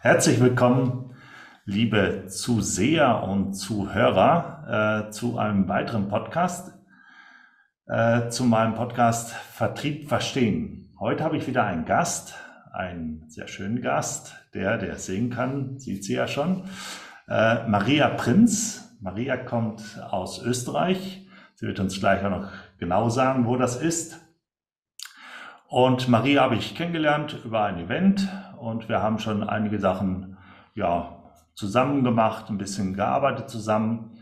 Herzlich willkommen, liebe Zuseher und Zuhörer, äh, zu einem weiteren Podcast, äh, zu meinem Podcast Vertrieb verstehen. Heute habe ich wieder einen Gast, einen sehr schönen Gast, der, der singen kann, sieht sie ja schon, äh, Maria Prinz. Maria kommt aus Österreich. Sie wird uns gleich auch noch genau sagen, wo das ist. Und Maria habe ich kennengelernt über ein Event und wir haben schon einige Sachen ja, zusammen gemacht, ein bisschen gearbeitet zusammen.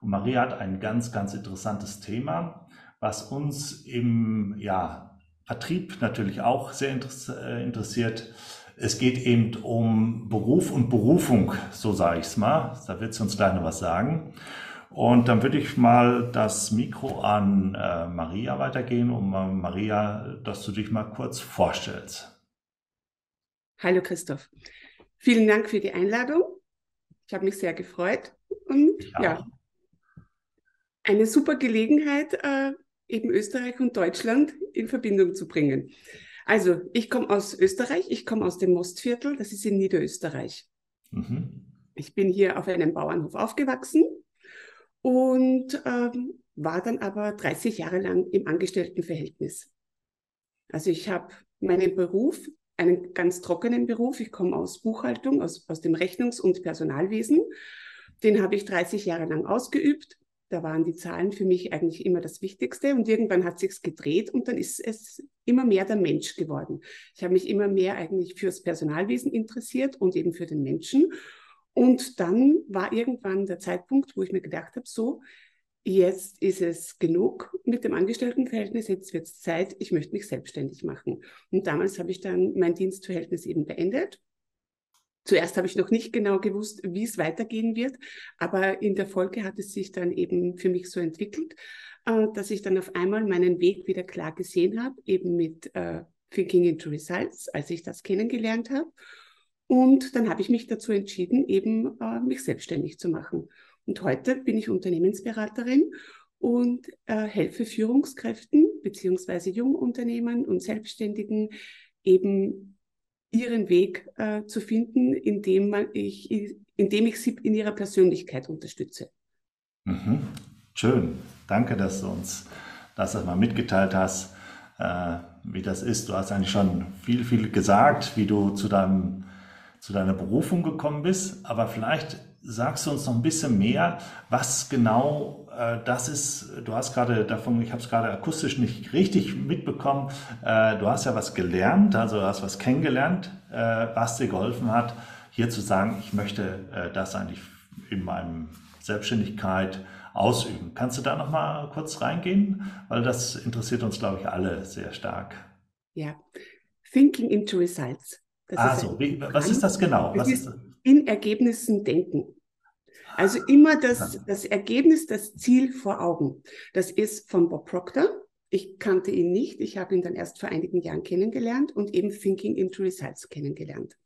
Und Maria hat ein ganz, ganz interessantes Thema, was uns im ja, Vertrieb natürlich auch sehr äh, interessiert. Es geht eben um Beruf und Berufung, so sage ich es mal. Da wird sie uns gleich noch was sagen. Und dann würde ich mal das Mikro an äh, Maria weitergehen, um äh, Maria, dass du dich mal kurz vorstellst. Hallo Christoph. Vielen Dank für die Einladung. Ich habe mich sehr gefreut und ja, ja eine super Gelegenheit, äh, eben Österreich und Deutschland in Verbindung zu bringen. Also, ich komme aus Österreich, ich komme aus dem Mostviertel, das ist in Niederösterreich. Mhm. Ich bin hier auf einem Bauernhof aufgewachsen und ähm, war dann aber 30 Jahre lang im Angestelltenverhältnis. Also ich habe meinen Beruf einen ganz trockenen Beruf. Ich komme aus Buchhaltung, aus, aus dem Rechnungs- und Personalwesen. Den habe ich 30 Jahre lang ausgeübt. Da waren die Zahlen für mich eigentlich immer das Wichtigste und irgendwann hat sich's gedreht und dann ist es immer mehr der Mensch geworden. Ich habe mich immer mehr eigentlich fürs Personalwesen interessiert und eben für den Menschen. Und dann war irgendwann der Zeitpunkt, wo ich mir gedacht habe, so, jetzt ist es genug mit dem Angestelltenverhältnis, jetzt wird es Zeit, ich möchte mich selbstständig machen. Und damals habe ich dann mein Dienstverhältnis eben beendet. Zuerst habe ich noch nicht genau gewusst, wie es weitergehen wird, aber in der Folge hat es sich dann eben für mich so entwickelt, äh, dass ich dann auf einmal meinen Weg wieder klar gesehen habe, eben mit äh, Thinking into Results, als ich das kennengelernt habe. Und dann habe ich mich dazu entschieden, eben äh, mich selbstständig zu machen. Und heute bin ich Unternehmensberaterin und äh, helfe Führungskräften beziehungsweise Jungunternehmen und Selbstständigen eben ihren Weg äh, zu finden, indem, man ich, indem ich sie in ihrer Persönlichkeit unterstütze. Mhm. Schön. Danke, dass du uns das einmal mitgeteilt hast, äh, wie das ist. Du hast eigentlich schon viel, viel gesagt, wie du zu, deinem, zu deiner Berufung gekommen bist. Aber vielleicht sagst du uns noch ein bisschen mehr, was genau äh, das ist? Du hast gerade davon, ich habe es gerade akustisch nicht richtig mitbekommen. Äh, du hast ja was gelernt, also du hast was kennengelernt, äh, was dir geholfen hat, hier zu sagen, ich möchte äh, das eigentlich in meinem Selbstständigkeit ausüben. Kannst du da noch mal kurz reingehen, weil das interessiert uns, glaube ich, alle sehr stark. Ja, Thinking into Results. Das also, wie, was ist das genau? Was ist in Ergebnissen denken. Also immer das, das Ergebnis, das Ziel vor Augen. Das ist von Bob Proctor. Ich kannte ihn nicht. Ich habe ihn dann erst vor einigen Jahren kennengelernt und eben Thinking into Results kennengelernt.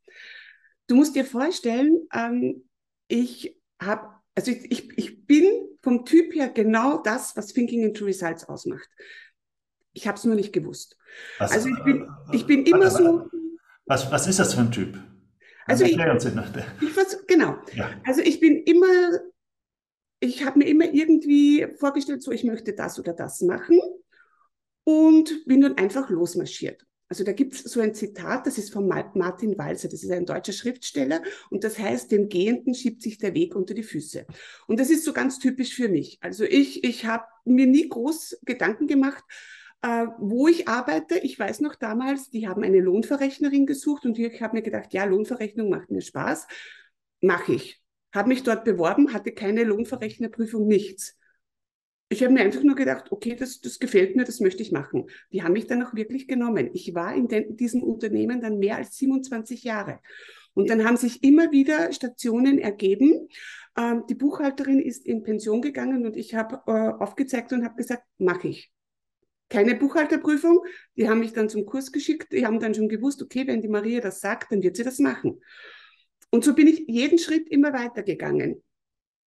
Du musst dir vorstellen, ähm, ich habe, also ich, ich, ich bin vom Typ her genau das, was Thinking into Results ausmacht. Ich habe es nur nicht gewusst. Was, also ich bin, ich bin immer so. Was, was ist das für ein Typ? Also ich, ich genau. Ja. Also ich bin immer, ich habe mir immer irgendwie vorgestellt, so ich möchte das oder das machen und bin dann einfach losmarschiert. Also da gibt es so ein Zitat, das ist von Martin Walser, das ist ein deutscher Schriftsteller und das heißt, dem Gehenden schiebt sich der Weg unter die Füße. Und das ist so ganz typisch für mich. Also ich, ich habe mir nie groß Gedanken gemacht, äh, wo ich arbeite. Ich weiß noch damals, die haben eine Lohnverrechnerin gesucht und ich habe mir gedacht, ja, Lohnverrechnung macht mir Spaß, mache ich. Habe mich dort beworben, hatte keine Lohnverrechnerprüfung, nichts. Ich habe mir einfach nur gedacht, okay, das, das gefällt mir, das möchte ich machen. Die haben mich dann auch wirklich genommen. Ich war in den, diesem Unternehmen dann mehr als 27 Jahre. Und dann haben sich immer wieder Stationen ergeben. Ähm, die Buchhalterin ist in Pension gegangen und ich habe äh, aufgezeigt und habe gesagt, mache ich keine Buchhalterprüfung. Die haben mich dann zum Kurs geschickt. Die haben dann schon gewusst, okay, wenn die Maria das sagt, dann wird sie das machen. Und so bin ich jeden Schritt immer weitergegangen.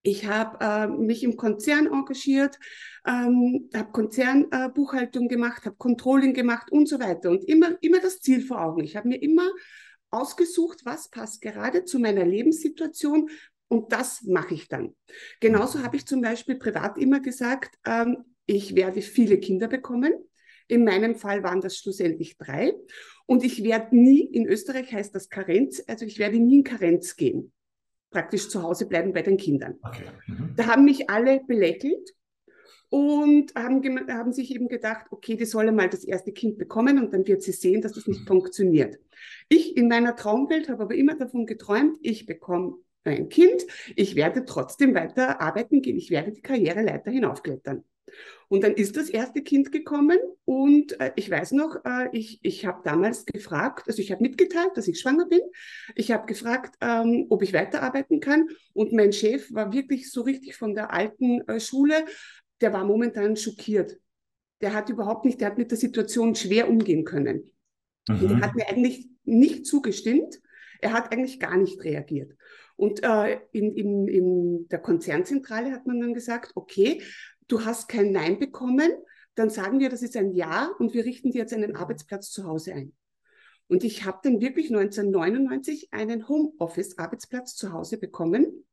Ich habe äh, mich im Konzern engagiert, ähm, habe Konzernbuchhaltung äh, gemacht, habe Controlling gemacht und so weiter. Und immer, immer das Ziel vor Augen. Ich habe mir immer ausgesucht, was passt gerade zu meiner Lebenssituation und das mache ich dann. Genauso habe ich zum Beispiel privat immer gesagt, ähm, ich werde viele Kinder bekommen. In meinem Fall waren das schlussendlich drei. Und ich werde nie, in Österreich heißt das Karenz, also ich werde nie in Karenz gehen. Praktisch zu Hause bleiben bei den Kindern. Okay. Mhm. Da haben mich alle belächelt und haben, haben sich eben gedacht, okay, die solle mal das erste Kind bekommen und dann wird sie sehen, dass das nicht funktioniert. Ich in meiner Traumwelt habe aber immer davon geträumt, ich bekomme ein Kind, ich werde trotzdem weiter arbeiten gehen, ich werde die Karriereleiter hinaufklettern. Und dann ist das erste Kind gekommen und äh, ich weiß noch, äh, ich, ich habe damals gefragt, also ich habe mitgeteilt, dass ich schwanger bin. Ich habe gefragt, ähm, ob ich weiterarbeiten kann und mein Chef war wirklich so richtig von der alten äh, Schule, der war momentan schockiert. Der hat überhaupt nicht, der hat mit der Situation schwer umgehen können. Mhm. Und er hat mir eigentlich nicht zugestimmt. Er hat eigentlich gar nicht reagiert. Und äh, in, in, in der Konzernzentrale hat man dann gesagt, okay, du hast kein Nein bekommen, dann sagen wir, das ist ein Ja und wir richten dir jetzt einen Arbeitsplatz zu Hause ein. Und ich habe dann wirklich 1999 einen Homeoffice-Arbeitsplatz zu Hause bekommen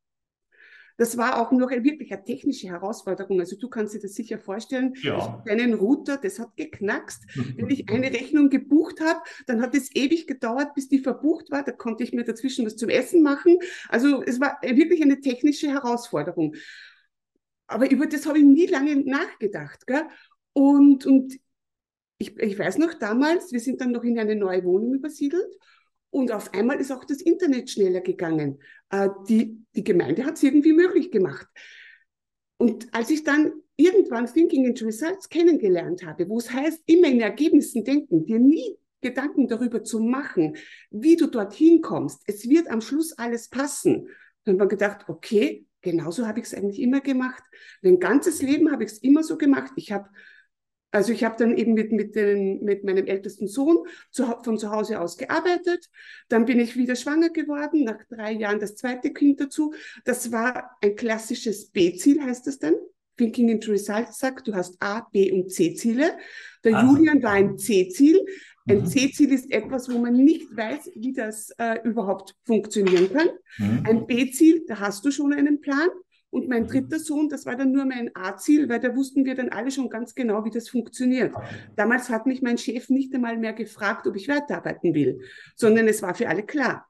das war auch noch wirklich eine technische Herausforderung. Also du kannst dir das sicher vorstellen. Ja. Deinen Router, das hat geknackst. Wenn ich eine Rechnung gebucht habe, dann hat es ewig gedauert, bis die verbucht war. Da konnte ich mir dazwischen was zum Essen machen. Also es war wirklich eine technische Herausforderung. Aber über das habe ich nie lange nachgedacht. Gell? Und, und ich, ich weiß noch damals, wir sind dann noch in eine neue Wohnung übersiedelt und auf einmal ist auch das Internet schneller gegangen. Äh, die, die Gemeinde hat es irgendwie möglich gemacht. Und als ich dann irgendwann Thinking into Results kennengelernt habe, wo es heißt, immer in Ergebnissen denken, dir nie Gedanken darüber zu machen, wie du dorthin kommst, es wird am Schluss alles passen, dann haben wir gedacht, okay, genauso habe ich es eigentlich immer gemacht. Mein ganzes Leben habe ich es immer so gemacht. Ich habe also ich habe dann eben mit, mit, den, mit meinem ältesten Sohn zu, von zu Hause aus gearbeitet. Dann bin ich wieder schwanger geworden, nach drei Jahren das zweite Kind dazu. Das war ein klassisches B-Ziel, heißt das dann. Thinking into Results sagt, du hast A, B und C-Ziele. Der also. Julian war ein C-Ziel. Ein mhm. C-Ziel ist etwas, wo man nicht weiß, wie das äh, überhaupt funktionieren kann. Mhm. Ein B-Ziel, da hast du schon einen Plan. Und mein mhm. dritter Sohn, das war dann nur mein A-Ziel, weil da wussten wir dann alle schon ganz genau, wie das funktioniert. Damals hat mich mein Chef nicht einmal mehr gefragt, ob ich weiterarbeiten will, sondern es war für alle klar.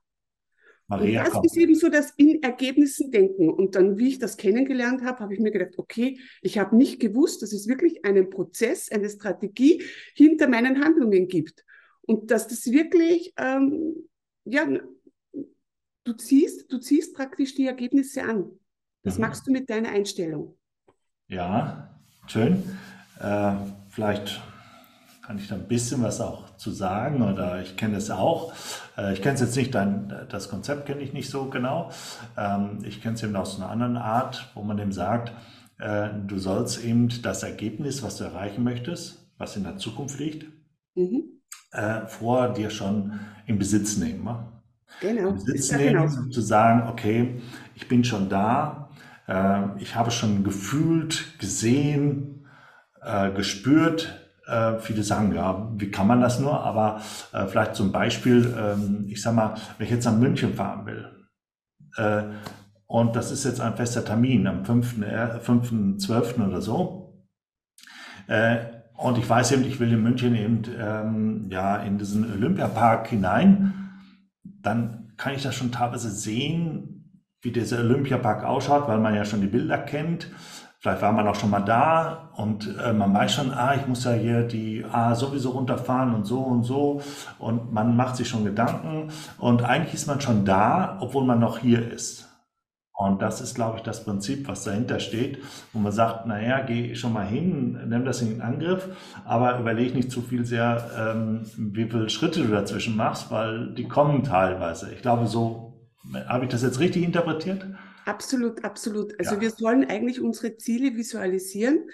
Maria, und das komm. ist eben so das in Ergebnissen denken. Und dann, wie ich das kennengelernt habe, habe ich mir gedacht, okay, ich habe nicht gewusst, dass es wirklich einen Prozess, eine Strategie hinter meinen Handlungen gibt. Und dass das wirklich, ähm, ja, du ziehst, du ziehst praktisch die Ergebnisse an. Was mhm. machst du mit deiner Einstellung? Ja, schön. Äh, vielleicht kann ich da ein bisschen was auch zu sagen oder ich kenne es auch. Äh, ich kenne es jetzt nicht, dein, das Konzept kenne ich nicht so genau. Ähm, ich kenne es eben aus einer anderen Art, wo man eben sagt, äh, du sollst eben das Ergebnis, was du erreichen möchtest, was in der Zukunft liegt, mhm. äh, vor dir schon in Besitz nehmen. Genau. In Besitz nehmen, genau. zu sagen, okay, ich bin schon da, ich habe schon gefühlt, gesehen, gespürt. Äh, viele sagen, ja, wie kann man das nur? Aber vielleicht zum Beispiel, ähm, ich sag mal, wenn ich jetzt nach München fahren will, und das ist jetzt ein fester Termin am 5.12. oder so. und ich weiß eben, ich will in München eben ähm, ja, in diesen Olympiapark hinein. Dann kann ich das schon teilweise sehen, wie dieser Olympiapark ausschaut, weil man ja schon die Bilder kennt. Vielleicht war man auch schon mal da und äh, man weiß schon, ah, ich muss ja hier die A sowieso runterfahren und so und so. Und man macht sich schon Gedanken. Und eigentlich ist man schon da, obwohl man noch hier ist. Und das ist, glaube ich, das Prinzip, was dahinter steht, wo man sagt, naja, geh schon mal hin, nimm das in Angriff, aber überleg nicht zu viel sehr, ähm, wie viele Schritte du dazwischen machst, weil die kommen teilweise. Ich glaube, so habe ich das jetzt richtig interpretiert? Absolut, absolut. Also ja. wir sollen eigentlich unsere Ziele visualisieren,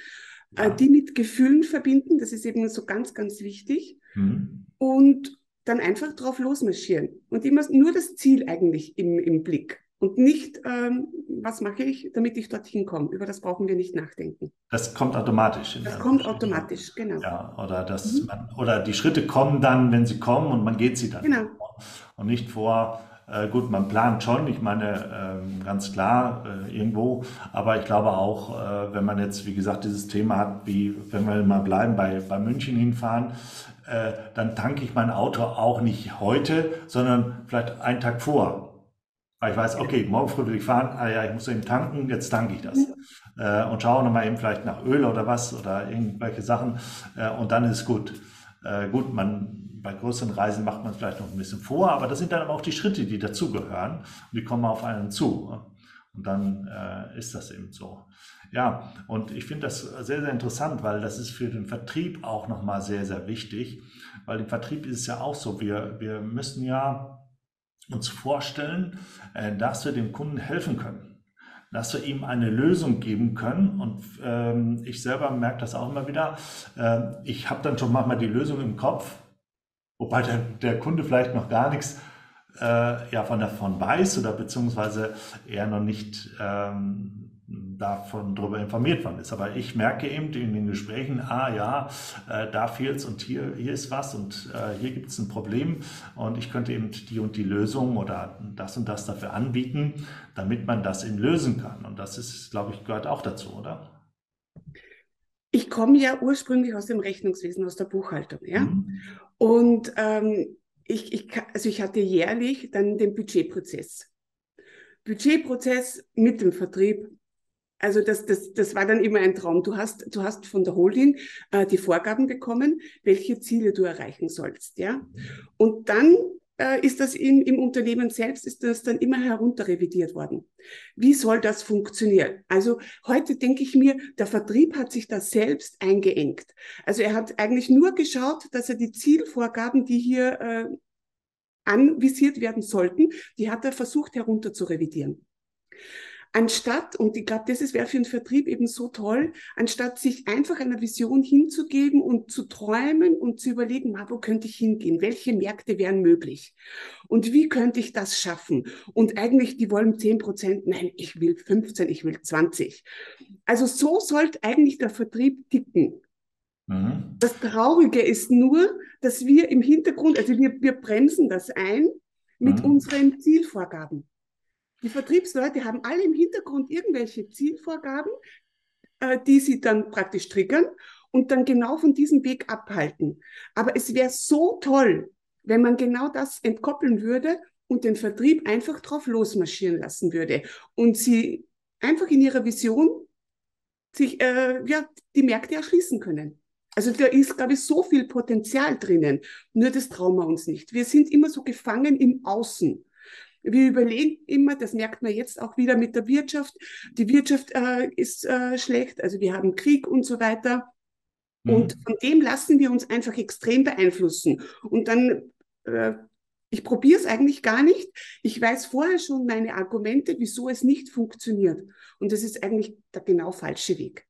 äh, ja. die mit Gefühlen verbinden. Das ist eben so ganz, ganz wichtig. Mhm. Und dann einfach drauf losmarschieren. Und immer nur das Ziel eigentlich im, im Blick. und nicht, ähm, was mache ich, damit ich dorthin komme. Über das brauchen wir nicht nachdenken. Das kommt automatisch. das kommt automatisch, genau. Ja, oder, das, mhm. man, oder die Schritte kommen dann, wenn sie kommen und man geht sie dann. Genau. Und nicht vor, äh, gut, man plant schon, ich meine, äh, ganz klar, äh, irgendwo, aber ich glaube auch, äh, wenn man jetzt, wie gesagt, dieses Thema hat, wie, wenn wir mal bleiben, bei, bei München hinfahren, äh, dann tanke ich mein Auto auch nicht heute, sondern vielleicht einen Tag vor. Weil ich weiß, okay, morgen früh will ich fahren, ah ja, ich muss eben tanken, jetzt tanke ich das. Äh, und schaue nochmal eben vielleicht nach Öl oder was oder irgendwelche Sachen und dann ist gut. Äh, gut, man, bei größeren Reisen macht man vielleicht noch ein bisschen vor, aber das sind dann aber auch die Schritte, die dazugehören und die kommen auf einen zu. Und dann äh, ist das eben so. Ja, und ich finde das sehr, sehr interessant, weil das ist für den Vertrieb auch nochmal sehr, sehr wichtig, weil im Vertrieb ist es ja auch so, wir, wir müssen ja uns vorstellen, äh, dass wir dem Kunden helfen können dass wir ihm eine Lösung geben können. Und ähm, ich selber merke das auch immer wieder. Äh, ich habe dann schon manchmal die Lösung im Kopf, wobei der, der Kunde vielleicht noch gar nichts äh, ja, von davon weiß oder beziehungsweise er noch nicht ähm, davon darüber informiert worden ist. Aber ich merke eben in den Gesprächen, ah ja, äh, da fehlt's und hier, hier ist was und äh, hier gibt es ein Problem und ich könnte eben die und die Lösung oder das und das dafür anbieten, damit man das eben lösen kann. Und das ist, glaube ich, gehört auch dazu, oder? Ich komme ja ursprünglich aus dem Rechnungswesen, aus der Buchhaltung, ja. Mhm. Und ähm, ich, ich, also ich hatte jährlich dann den Budgetprozess. Budgetprozess mit dem Vertrieb also das, das, das war dann immer ein Traum. Du hast, du hast von der Holding äh, die Vorgaben bekommen, welche Ziele du erreichen sollst, ja. Und dann äh, ist das in, im Unternehmen selbst, ist das dann immer herunterrevidiert worden. Wie soll das funktionieren? Also heute denke ich mir, der Vertrieb hat sich da selbst eingeengt. Also er hat eigentlich nur geschaut, dass er die Zielvorgaben, die hier äh, anvisiert werden sollten, die hat er versucht herunter zu revidieren anstatt, und ich glaube, das wäre für einen Vertrieb eben so toll, anstatt sich einfach einer Vision hinzugeben und zu träumen und zu überlegen, wo könnte ich hingehen? Welche Märkte wären möglich? Und wie könnte ich das schaffen? Und eigentlich, die wollen 10 Prozent, nein, ich will 15, ich will 20. Also so sollte eigentlich der Vertrieb ticken. Mhm. Das Traurige ist nur, dass wir im Hintergrund, also wir, wir bremsen das ein mit mhm. unseren Zielvorgaben. Die Vertriebsleute haben alle im Hintergrund irgendwelche Zielvorgaben, äh, die sie dann praktisch triggern und dann genau von diesem Weg abhalten. Aber es wäre so toll, wenn man genau das entkoppeln würde und den Vertrieb einfach drauf losmarschieren lassen würde und sie einfach in ihrer Vision sich äh, ja, die Märkte erschließen können. Also da ist, glaube ich, so viel Potenzial drinnen. Nur das trauen wir uns nicht. Wir sind immer so gefangen im Außen. Wir überlegen immer, das merkt man jetzt auch wieder mit der Wirtschaft. Die Wirtschaft äh, ist äh, schlecht, also wir haben Krieg und so weiter. Mhm. Und von dem lassen wir uns einfach extrem beeinflussen. Und dann, äh, ich probiere es eigentlich gar nicht. Ich weiß vorher schon meine Argumente, wieso es nicht funktioniert. Und das ist eigentlich der genau falsche Weg.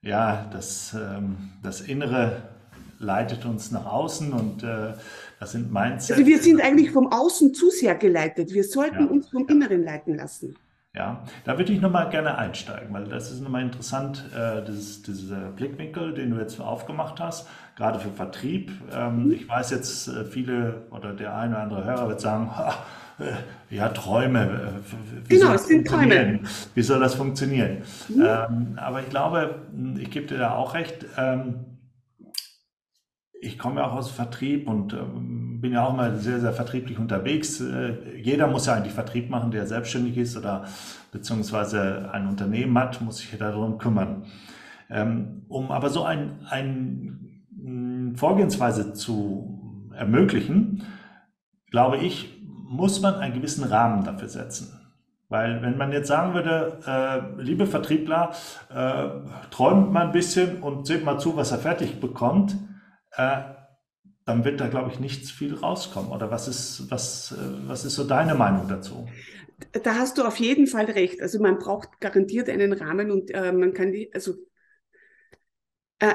Ja, das, ähm, das Innere leitet uns nach außen und äh, das sind Mindset. Also wir sind eigentlich vom Außen zu sehr geleitet. Wir sollten ja, uns vom ja. Inneren leiten lassen. Ja, da würde ich nochmal gerne einsteigen, weil das ist nochmal interessant, äh, dieses, dieser Blickwinkel, den du jetzt aufgemacht hast, gerade für Vertrieb. Ähm, mhm. Ich weiß jetzt, äh, viele oder der eine oder andere Hörer wird sagen, äh, ja, Träume. Äh, wie genau, es sind Träume. Wie soll das funktionieren? Mhm. Ähm, aber ich glaube, ich gebe dir da auch recht, ähm, ich komme ja auch aus Vertrieb und ähm, bin ja auch mal sehr, sehr vertrieblich unterwegs. Äh, jeder muss ja eigentlich Vertrieb machen, der selbstständig ist oder beziehungsweise ein Unternehmen hat, muss sich darum kümmern. Ähm, um aber so ein, ein mm, Vorgehensweise zu ermöglichen, glaube ich, muss man einen gewissen Rahmen dafür setzen. Weil wenn man jetzt sagen würde, äh, liebe Vertriebler, äh, träumt mal ein bisschen und seht mal zu, was er fertig bekommt, äh, dann wird da, glaube ich, nichts viel rauskommen. Oder was ist, was, äh, was ist so deine Meinung dazu? Da hast du auf jeden Fall recht. Also man braucht garantiert einen Rahmen und äh, man kann die, also äh,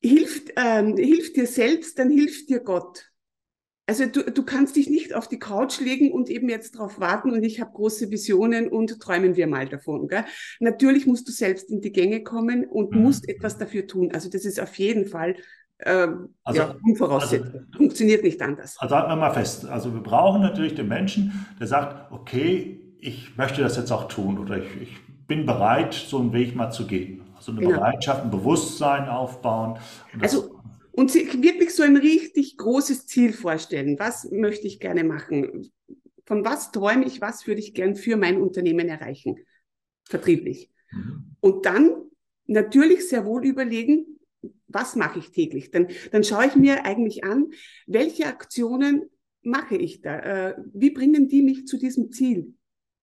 hilft, ähm, hilft dir selbst, dann hilft dir Gott. Also du, du kannst dich nicht auf die Couch legen und eben jetzt darauf warten und ich habe große Visionen und träumen wir mal davon. Gell? Natürlich musst du selbst in die Gänge kommen und mhm. musst etwas dafür tun. Also das ist auf jeden Fall äh, also, ja, Unvoraussetzung. Also, Funktioniert nicht anders. Also halten wir mal fest. Also wir brauchen natürlich den Menschen, der sagt, okay, ich möchte das jetzt auch tun oder ich, ich bin bereit, so einen Weg mal zu gehen. Also eine genau. Bereitschaft, ein Bewusstsein aufbauen. also und sich wirklich so ein richtig großes Ziel vorstellen. Was möchte ich gerne machen? Von was träume ich? Was würde ich gern für mein Unternehmen erreichen? Vertrieblich. Mhm. Und dann natürlich sehr wohl überlegen, was mache ich täglich? Dann, dann schaue ich mir eigentlich an, welche Aktionen mache ich da? Äh, wie bringen die mich zu diesem Ziel?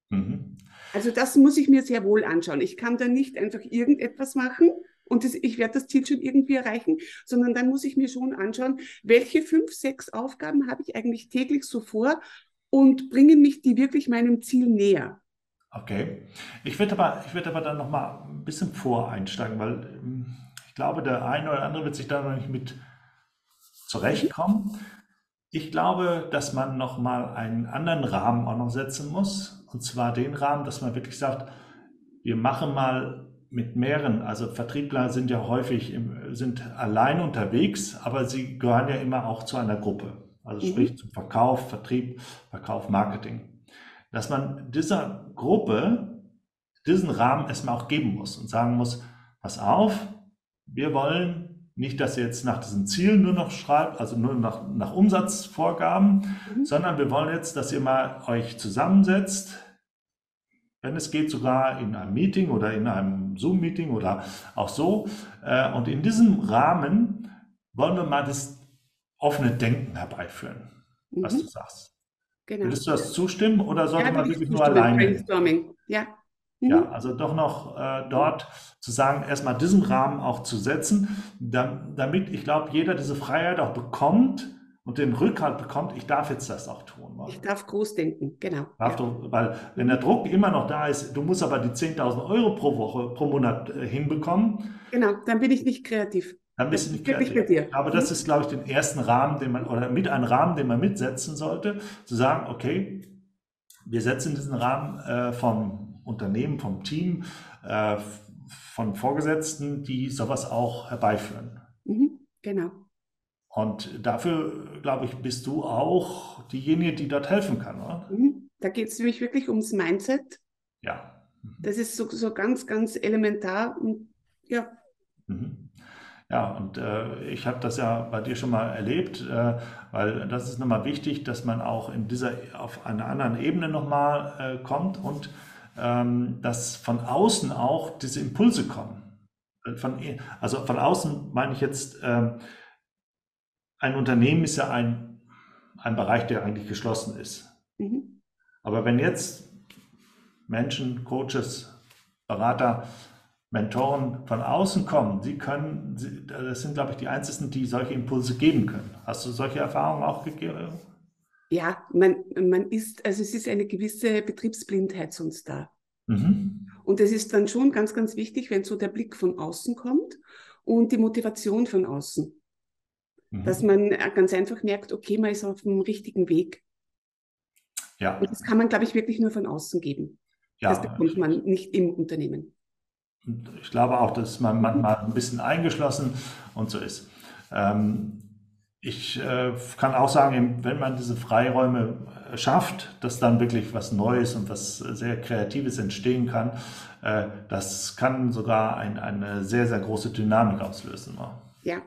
Mhm. Also das muss ich mir sehr wohl anschauen. Ich kann da nicht einfach irgendetwas machen, und das, ich werde das Ziel schon irgendwie erreichen, sondern dann muss ich mir schon anschauen, welche fünf, sechs Aufgaben habe ich eigentlich täglich so vor und bringen mich die wirklich meinem Ziel näher. Okay. Ich würde aber, ich aber dann nochmal ein bisschen voreinsteigen, weil ähm, ich glaube, der eine oder andere wird sich da noch nicht mit zurechtkommen. Ich glaube, dass man nochmal einen anderen Rahmen auch noch setzen muss. Und zwar den Rahmen, dass man wirklich sagt, wir machen mal mit mehreren, also Vertriebler sind ja häufig im, sind allein unterwegs, aber sie gehören ja immer auch zu einer Gruppe. Also mhm. sprich zum Verkauf, Vertrieb, Verkauf, Marketing. Dass man dieser Gruppe diesen Rahmen erstmal auch geben muss und sagen muss, pass auf, wir wollen nicht, dass ihr jetzt nach diesen Zielen nur noch schreibt, also nur nach, nach Umsatzvorgaben, mhm. sondern wir wollen jetzt, dass ihr mal euch zusammensetzt, wenn es geht, sogar in einem Meeting oder in einem Zoom-Meeting oder auch so. Äh, und in diesem Rahmen wollen wir mal das offene Denken herbeiführen, mhm. was du sagst. Genau. Würdest du das zustimmen oder sollte ja, man wirklich nur alleine? Brainstorming. Ja. Mhm. Ja, also doch noch äh, dort zu sagen, erstmal diesen Rahmen auch zu setzen, damit ich glaube, jeder diese Freiheit auch bekommt, und den Rückhalt bekommt, ich darf jetzt das auch tun. Ich darf groß denken, genau. Darf ja. du, weil wenn der Druck immer noch da ist, du musst aber die 10.000 Euro pro Woche, pro Monat äh, hinbekommen. Genau, dann bin ich nicht kreativ. Dann bist du nicht kreativ. Mit dir. Aber das mhm. ist, glaube ich, den ersten Rahmen, den man, oder mit einem Rahmen, den man mitsetzen sollte, zu sagen, okay, wir setzen diesen Rahmen äh, vom Unternehmen, vom Team, äh, von Vorgesetzten, die sowas auch herbeiführen. Mhm, genau. Und dafür, glaube ich, bist du auch diejenige, die dort helfen kann, oder? Mhm. Da geht es nämlich wirklich ums Mindset. Ja. Mhm. Das ist so, so ganz, ganz elementar. Und, ja. Mhm. Ja, und äh, ich habe das ja bei dir schon mal erlebt, äh, weil das ist nochmal wichtig, dass man auch in dieser, auf einer anderen Ebene nochmal äh, kommt und dass von außen auch diese Impulse kommen. Von, also von außen meine ich jetzt, ähm, ein Unternehmen ist ja ein, ein Bereich, der eigentlich geschlossen ist. Mhm. Aber wenn jetzt Menschen, Coaches, Berater, Mentoren von außen kommen, sie können, das sind, glaube ich, die einzigen, die solche Impulse geben können. Hast du solche Erfahrungen auch gegeben? Ja, man, man ist, also es ist eine gewisse Betriebsblindheit sonst da. Mhm. Und es ist dann schon ganz, ganz wichtig, wenn so der Blick von außen kommt und die Motivation von außen dass mhm. man äh, ganz einfach merkt, okay, man ist auf dem richtigen Weg. Ja. Und das kann man, glaube ich, wirklich nur von außen geben. Ja. Das bekommt man nicht im Unternehmen. Und ich glaube auch, dass man manchmal ein bisschen eingeschlossen und so ist. Ähm, ich äh, kann auch sagen, wenn man diese Freiräume äh, schafft, dass dann wirklich was Neues und was sehr Kreatives entstehen kann, äh, das kann sogar ein, eine sehr, sehr große Dynamik auslösen. Ja,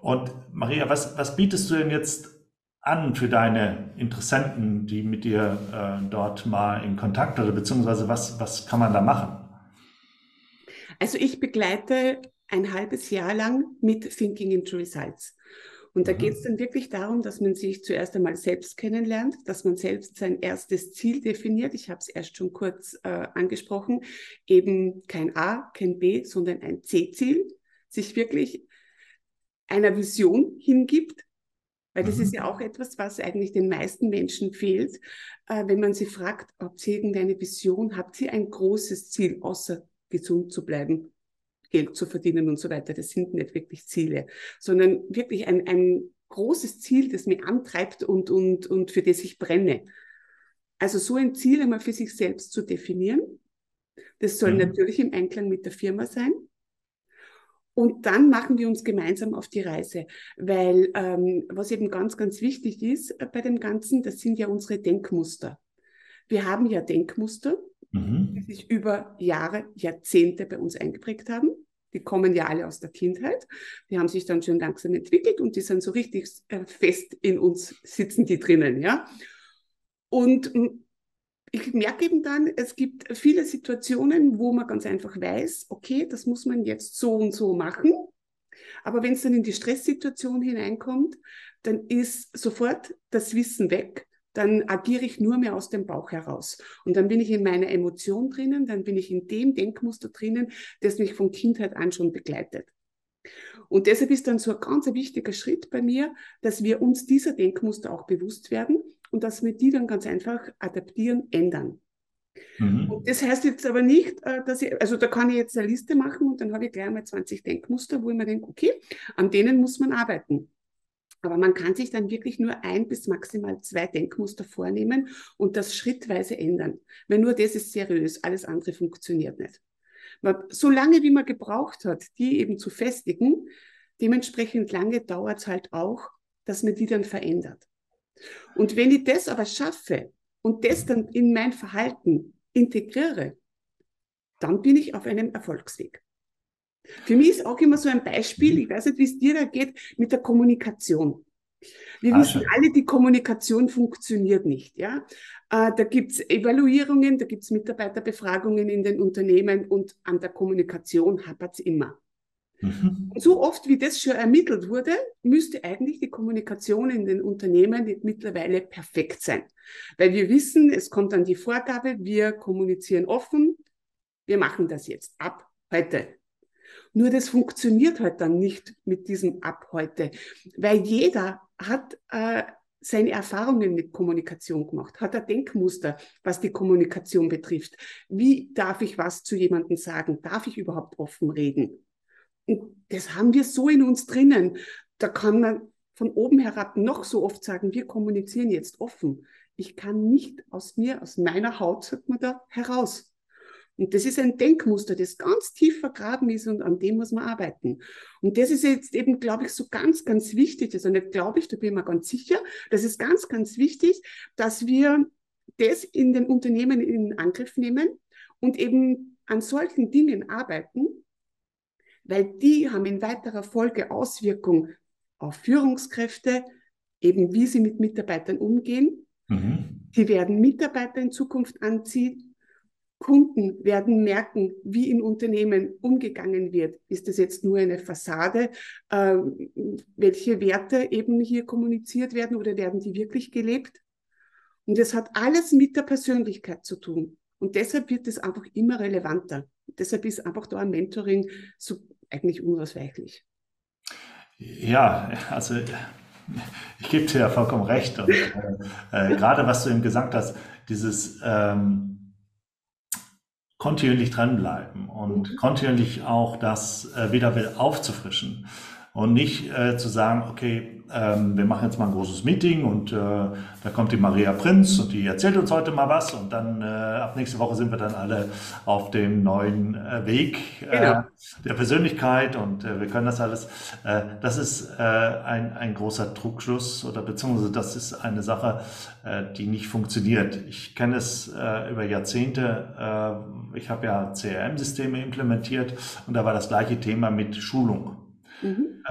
und Maria, was, was bietest du denn jetzt an für deine Interessenten, die mit dir äh, dort mal in Kontakt oder beziehungsweise was, was kann man da machen? Also ich begleite ein halbes Jahr lang mit Thinking into Results. Und da mhm. geht es dann wirklich darum, dass man sich zuerst einmal selbst kennenlernt, dass man selbst sein erstes Ziel definiert. Ich habe es erst schon kurz äh, angesprochen. Eben kein A, kein B, sondern ein C-Ziel. Sich wirklich einer Vision hingibt, weil das mhm. ist ja auch etwas, was eigentlich den meisten Menschen fehlt, äh, wenn man sie fragt, ob sie irgendeine Vision, habt sie ein großes Ziel, außer gesund zu bleiben, Geld zu verdienen und so weiter. Das sind nicht wirklich Ziele, sondern wirklich ein, ein großes Ziel, das mich antreibt und, und, und für das ich brenne. Also so ein Ziel einmal für sich selbst zu definieren. Das soll mhm. natürlich im Einklang mit der Firma sein. Und dann machen wir uns gemeinsam auf die Reise, weil ähm, was eben ganz, ganz wichtig ist äh, bei dem Ganzen, das sind ja unsere Denkmuster. Wir haben ja Denkmuster, mhm. die sich über Jahre, Jahrzehnte bei uns eingeprägt haben. Die kommen ja alle aus der Kindheit. Die haben sich dann schon langsam entwickelt und die sind so richtig äh, fest in uns, sitzen die drinnen, ja. Und ich merke eben dann, es gibt viele Situationen, wo man ganz einfach weiß, okay, das muss man jetzt so und so machen. Aber wenn es dann in die Stresssituation hineinkommt, dann ist sofort das Wissen weg. Dann agiere ich nur mehr aus dem Bauch heraus. Und dann bin ich in meiner Emotion drinnen, dann bin ich in dem Denkmuster drinnen, das mich von Kindheit an schon begleitet. Und deshalb ist dann so ein ganz wichtiger Schritt bei mir, dass wir uns dieser Denkmuster auch bewusst werden und dass wir die dann ganz einfach adaptieren, ändern. Mhm. Und das heißt jetzt aber nicht, äh, dass ich, also da kann ich jetzt eine Liste machen und dann habe ich gleich mal 20 Denkmuster, wo ich mir denke, okay, an denen muss man arbeiten. Aber man kann sich dann wirklich nur ein bis maximal zwei Denkmuster vornehmen und das schrittweise ändern. Weil nur das ist seriös, alles andere funktioniert nicht. So lange, wie man gebraucht hat, die eben zu festigen, dementsprechend lange dauert es halt auch, dass man die dann verändert. Und wenn ich das aber schaffe und das dann in mein Verhalten integriere, dann bin ich auf einem Erfolgsweg. Für mich ist auch immer so ein Beispiel, ich weiß nicht, wie es dir da geht, mit der Kommunikation. Wir ah, wissen alle, die Kommunikation funktioniert nicht. Ja? Äh, da gibt's Evaluierungen, da gibt's Mitarbeiterbefragungen in den Unternehmen und an der Kommunikation hapert's immer. Mhm. So oft wie das schon ermittelt wurde, müsste eigentlich die Kommunikation in den Unternehmen mittlerweile perfekt sein. Weil wir wissen, es kommt dann die Vorgabe, wir kommunizieren offen, wir machen das jetzt ab heute. Nur das funktioniert halt dann nicht mit diesem ab heute, weil jeder hat äh, seine Erfahrungen mit Kommunikation gemacht, hat ein Denkmuster, was die Kommunikation betrifft. Wie darf ich was zu jemandem sagen? Darf ich überhaupt offen reden? Und das haben wir so in uns drinnen. Da kann man von oben herab noch so oft sagen, wir kommunizieren jetzt offen. Ich kann nicht aus mir, aus meiner Haut, sagt man da, heraus. Und das ist ein Denkmuster, das ganz tief vergraben ist und an dem muss man arbeiten. Und das ist jetzt eben, glaube ich, so ganz, ganz wichtig. Also nicht glaube ich, da bin ich mir ganz sicher. Das ist ganz, ganz wichtig, dass wir das in den Unternehmen in Angriff nehmen und eben an solchen Dingen arbeiten, weil die haben in weiterer Folge Auswirkungen auf Führungskräfte, eben wie sie mit Mitarbeitern umgehen. Mhm. Die werden Mitarbeiter in Zukunft anziehen. Kunden werden merken, wie in Unternehmen umgegangen wird. Ist das jetzt nur eine Fassade? Äh, welche Werte eben hier kommuniziert werden oder werden die wirklich gelebt? Und das hat alles mit der Persönlichkeit zu tun. Und deshalb wird es einfach immer relevanter. Deshalb ist einfach da ein Mentoring so eigentlich unausweichlich. Ja, also ich gebe dir ja vollkommen recht. Und äh, äh, gerade was du eben gesagt hast, dieses ähm, kontinuierlich dranbleiben und mhm. kontinuierlich auch das äh, wieder aufzufrischen und nicht äh, zu sagen, okay, ähm, wir machen jetzt mal ein großes Meeting und äh, da kommt die Maria Prinz und die erzählt uns heute mal was und dann äh, ab nächste Woche sind wir dann alle auf dem neuen äh, Weg äh, genau. der Persönlichkeit und äh, wir können das alles. Äh, das ist ein, ein großer Trugschluss oder beziehungsweise das ist eine Sache, die nicht funktioniert. Ich kenne es über Jahrzehnte. ich habe ja CRM-Systeme implementiert und da war das gleiche Thema mit Schulung. Mhm.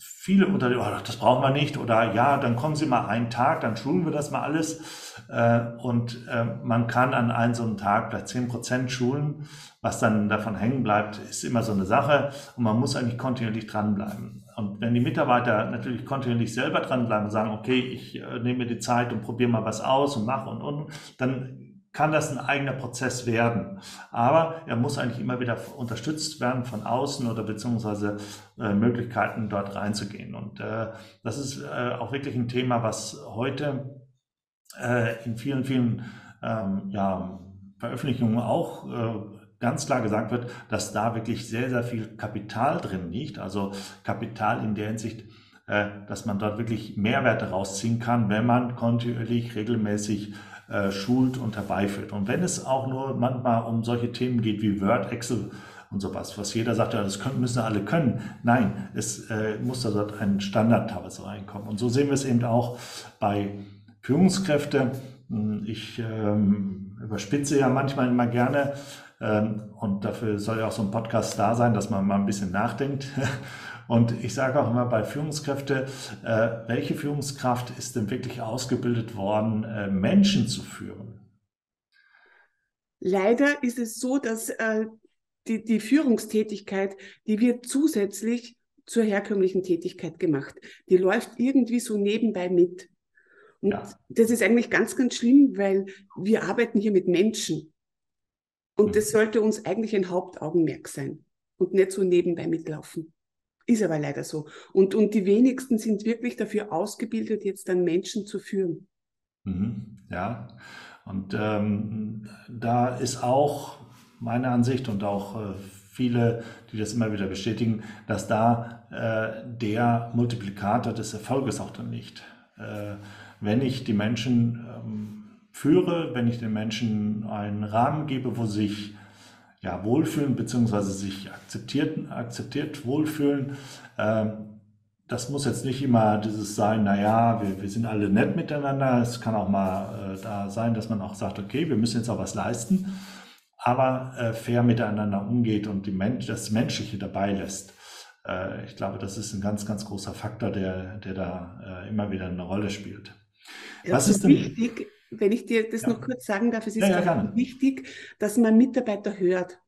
Viele Unternehmen, oh, das brauchen wir nicht oder ja, dann kommen Sie mal einen Tag, dann schulen wir das mal alles. Äh, und äh, man kann an einem so einem Tag vielleicht zehn Prozent schulen, was dann davon hängen bleibt, ist immer so eine Sache. Und man muss eigentlich kontinuierlich dranbleiben. Und wenn die Mitarbeiter natürlich kontinuierlich selber dranbleiben und sagen, okay, ich äh, nehme mir die Zeit und probiere mal was aus und mache und und, dann kann das ein eigener Prozess werden. Aber er muss eigentlich immer wieder unterstützt werden von außen oder beziehungsweise äh, Möglichkeiten dort reinzugehen. Und äh, das ist äh, auch wirklich ein Thema, was heute äh, in vielen, vielen ähm, ja, Veröffentlichungen auch äh, ganz klar gesagt wird, dass da wirklich sehr, sehr viel Kapital drin liegt. Also Kapital in der Hinsicht, äh, dass man dort wirklich Mehrwerte rausziehen kann, wenn man kontinuierlich, regelmäßig äh, schult und herbeiführt. Und wenn es auch nur manchmal um solche Themen geht wie Word, Excel und sowas, was jeder sagt, ja, das können, müssen alle können. Nein, es äh, muss da dort ein Standard teilweise reinkommen. Und so sehen wir es eben auch bei Führungskräften. Hm, ich ähm, überspitze ja manchmal immer gerne ähm, und dafür soll ja auch so ein Podcast da sein, dass man mal ein bisschen nachdenkt. Und ich sage auch immer bei Führungskräfte, äh, welche Führungskraft ist denn wirklich ausgebildet worden, äh, Menschen zu führen? Leider ist es so, dass äh, die, die Führungstätigkeit, die wird zusätzlich zur herkömmlichen Tätigkeit gemacht. Die läuft irgendwie so nebenbei mit. Und ja. das ist eigentlich ganz, ganz schlimm, weil wir arbeiten hier mit Menschen. Und mhm. das sollte uns eigentlich ein Hauptaugenmerk sein und nicht so nebenbei mitlaufen. Ist aber leider so. Und, und die wenigsten sind wirklich dafür ausgebildet, jetzt dann Menschen zu führen. Mhm. Ja, und ähm, da ist auch meine Ansicht und auch äh, viele, die das immer wieder bestätigen, dass da äh, der Multiplikator des Erfolges auch dann liegt. Äh, wenn ich die Menschen ähm, führe, wenn ich den Menschen einen Rahmen gebe, wo sich ja, wohlfühlen bzw. sich akzeptiert, akzeptiert wohlfühlen, ähm, das muss jetzt nicht immer dieses sein, naja, wir, wir sind alle nett miteinander. Es kann auch mal äh, da sein, dass man auch sagt, okay, wir müssen jetzt auch was leisten aber äh, fair miteinander umgeht und die Mensch, das Menschliche dabei lässt. Äh, ich glaube, das ist ein ganz, ganz großer Faktor, der, der da äh, immer wieder eine Rolle spielt. Was ist denn wichtig, wenn ich dir das ja. noch kurz sagen darf, es ist ja, wichtig, dass man Mitarbeiter hört.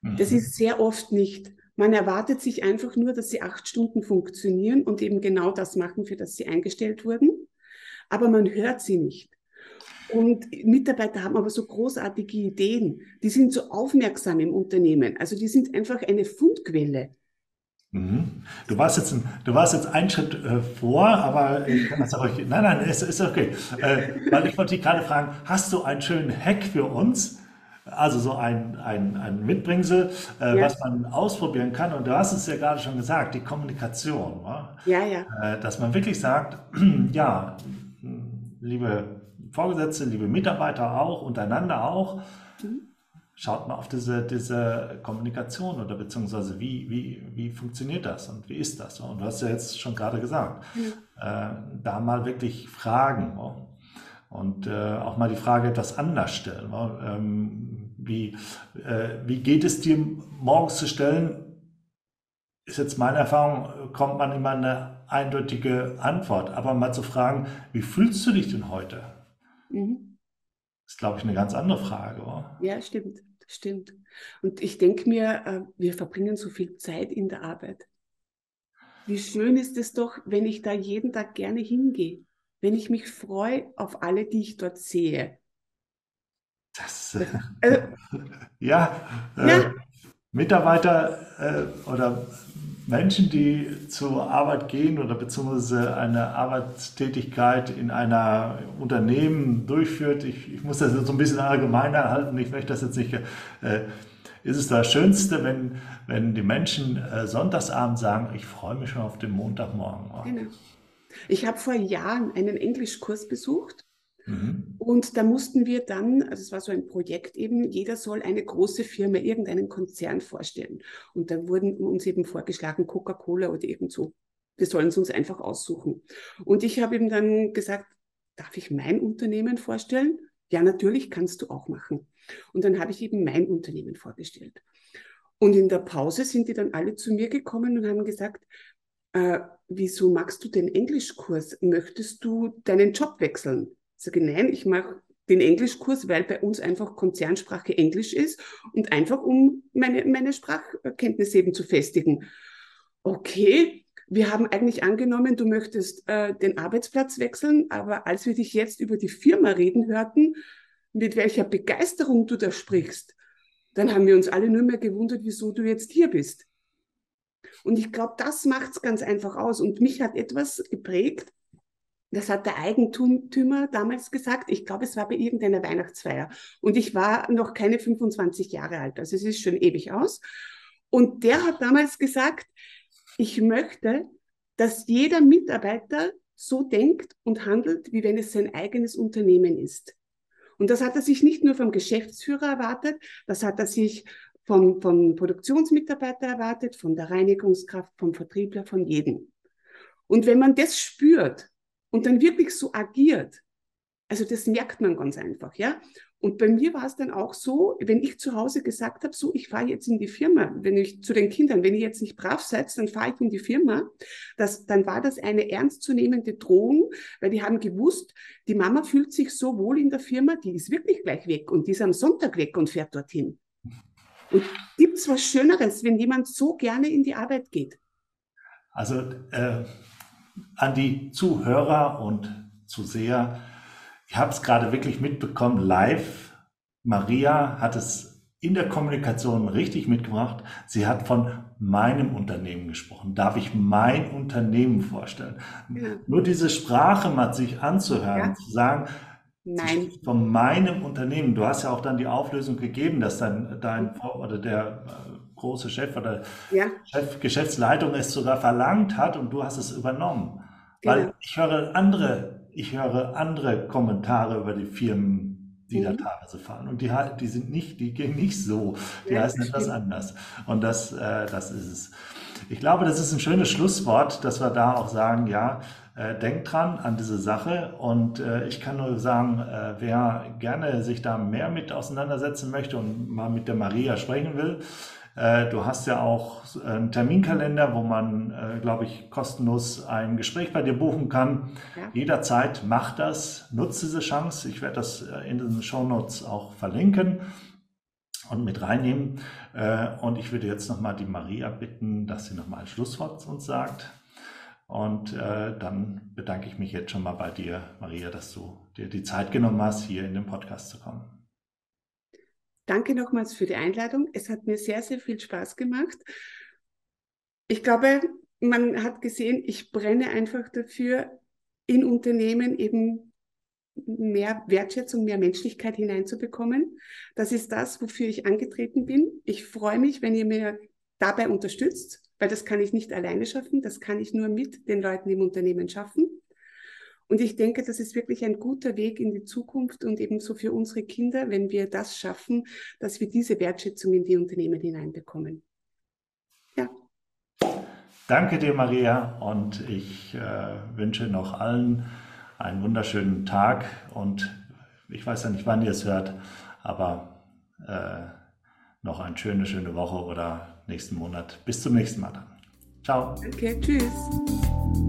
Mhm. Das ist sehr oft nicht. Man erwartet sich einfach nur, dass sie acht Stunden funktionieren und eben genau das machen, für das sie eingestellt wurden. Aber man hört sie nicht. Und Mitarbeiter haben aber so großartige Ideen. Die sind so aufmerksam im Unternehmen. Also die sind einfach eine Fundquelle. Mhm. Du warst jetzt, du warst jetzt einen Schritt äh, vor, aber ich kann das auch. Nein, nein, es ist okay. Äh, weil ich wollte dich gerade fragen, hast du einen schönen Hack für uns? Also so ein, ein, ein Mitbringsel, äh, ja. was man ausprobieren kann. Und du hast es ja gerade schon gesagt, die Kommunikation. Wa? Ja, ja. Äh, dass man wirklich sagt, ja, liebe Vorgesetzte, liebe Mitarbeiter auch, untereinander auch. Schaut mal auf diese, diese Kommunikation oder beziehungsweise wie, wie, wie funktioniert das und wie ist das? Und du hast ja jetzt schon gerade gesagt, mhm. äh, da mal wirklich fragen und äh, auch mal die Frage etwas anders stellen. Ähm, wie, äh, wie geht es dir morgens zu stellen? Ist jetzt meine Erfahrung, kommt man immer eine eindeutige Antwort. Aber mal zu fragen, wie fühlst du dich denn heute? Mhm. Das ist, glaube ich, eine ganz andere Frage. Oder? Ja, stimmt, stimmt. Und ich denke mir, äh, wir verbringen so viel Zeit in der Arbeit. Wie schön ist es doch, wenn ich da jeden Tag gerne hingehe, wenn ich mich freue auf alle, die ich dort sehe. Das, äh, ja, äh, ja. Mitarbeiter äh, oder Menschen, die zur Arbeit gehen oder beziehungsweise eine Arbeitstätigkeit in einer Unternehmen durchführt, ich, ich muss das jetzt so ein bisschen allgemeiner halten, ich möchte das jetzt nicht, äh, ist es das Schönste, wenn, wenn die Menschen äh, sonntagsabend sagen, ich freue mich schon auf den Montagmorgen. Genau. Ich habe vor Jahren einen Englischkurs besucht Mhm. Und da mussten wir dann, also es war so ein Projekt eben, jeder soll eine große Firma, irgendeinen Konzern vorstellen. Und da wurden uns eben vorgeschlagen, Coca-Cola oder irgend so. Wir sollen es uns einfach aussuchen. Und ich habe ihm dann gesagt, darf ich mein Unternehmen vorstellen? Ja, natürlich kannst du auch machen. Und dann habe ich eben mein Unternehmen vorgestellt. Und in der Pause sind die dann alle zu mir gekommen und haben gesagt, äh, wieso magst du den Englischkurs? Möchtest du deinen Job wechseln? Sage nein, ich mache den Englischkurs, weil bei uns einfach Konzernsprache Englisch ist und einfach um meine, meine Sprachkenntnisse eben zu festigen. Okay, wir haben eigentlich angenommen, du möchtest äh, den Arbeitsplatz wechseln, aber als wir dich jetzt über die Firma reden hörten, mit welcher Begeisterung du da sprichst, dann haben wir uns alle nur mehr gewundert, wieso du jetzt hier bist. Und ich glaube, das macht es ganz einfach aus. Und mich hat etwas geprägt, das hat der Eigentümer damals gesagt. Ich glaube, es war bei irgendeiner Weihnachtsfeier. Und ich war noch keine 25 Jahre alt. Also es ist schon ewig aus. Und der hat damals gesagt, ich möchte, dass jeder Mitarbeiter so denkt und handelt, wie wenn es sein eigenes Unternehmen ist. Und das hat er sich nicht nur vom Geschäftsführer erwartet, das hat er sich vom, vom Produktionsmitarbeiter erwartet, von der Reinigungskraft, vom Vertriebler, von jedem. Und wenn man das spürt und dann wirklich so agiert, also das merkt man ganz einfach, ja. Und bei mir war es dann auch so, wenn ich zu Hause gesagt habe, so, ich fahre jetzt in die Firma, wenn ich zu den Kindern, wenn ihr jetzt nicht brav seid, dann fahre ich in die Firma, das, dann war das eine ernstzunehmende Drohung, weil die haben gewusst, die Mama fühlt sich so wohl in der Firma, die ist wirklich gleich weg und die ist am Sonntag weg und fährt dorthin. Und gibt es was Schöneres, wenn jemand so gerne in die Arbeit geht? Also äh, an die Zuhörer und Zuseher, ich habe es gerade wirklich mitbekommen, live. Maria hat es in der Kommunikation richtig mitgebracht. Sie hat von meinem Unternehmen gesprochen. Darf ich mein Unternehmen vorstellen? Ja. Nur diese Sprache mal sich anzuhören, ja. zu sagen, Nein. Von meinem Unternehmen. Du hast ja auch dann die Auflösung gegeben, dass dann dein oder der äh, große Chef oder ja. Chef Geschäftsleitung es sogar verlangt hat und du hast es übernommen. Genau. Weil ich höre andere ich höre andere Kommentare über die Firmen, die mhm. da teilweise fahren. Und die, die sind nicht, die gehen nicht so. Die ja, heißen etwas anders. Und das, äh, das ist es. Ich glaube, das ist ein schönes Schlusswort, dass wir da auch sagen, ja, äh, denkt dran an diese Sache. Und äh, ich kann nur sagen, äh, wer gerne sich da mehr mit auseinandersetzen möchte und mal mit der Maria sprechen will, du hast ja auch einen Terminkalender, wo man, äh, glaube ich, kostenlos ein Gespräch bei dir buchen kann. Ja. Jederzeit mach das, nutze diese Chance. Ich werde das äh, in den Show Notes auch verlinken und mit reinnehmen. Und ich würde jetzt nochmal die Maria bitten, dass sie nochmal ein Schlusswort zu uns sagt. Und dann bedanke ich mich jetzt schon mal bei dir, Maria, dass du dir die Zeit genommen hast, hier in den Podcast zu kommen. Danke nochmals für die Einladung. Es hat mir sehr, sehr viel Spaß gemacht. Ich glaube, man hat gesehen, ich brenne einfach dafür, in Unternehmen eben mehr Wertschätzung, mehr Menschlichkeit hineinzubekommen. Das ist das, wofür ich angetreten bin. Ich freue mich, wenn ihr mir dabei unterstützt, weil das kann ich nicht alleine schaffen, das kann ich nur mit den Leuten im Unternehmen schaffen. Und ich denke, das ist wirklich ein guter Weg in die Zukunft und ebenso für unsere Kinder, wenn wir das schaffen, dass wir diese Wertschätzung in die Unternehmen hineinbekommen. Ja. Danke dir, Maria, und ich äh, wünsche noch allen einen wunderschönen Tag und ich weiß ja nicht, wann ihr es hört, aber äh, noch eine schöne, schöne Woche oder nächsten Monat. Bis zum nächsten Mal dann. Ciao. Danke, tschüss.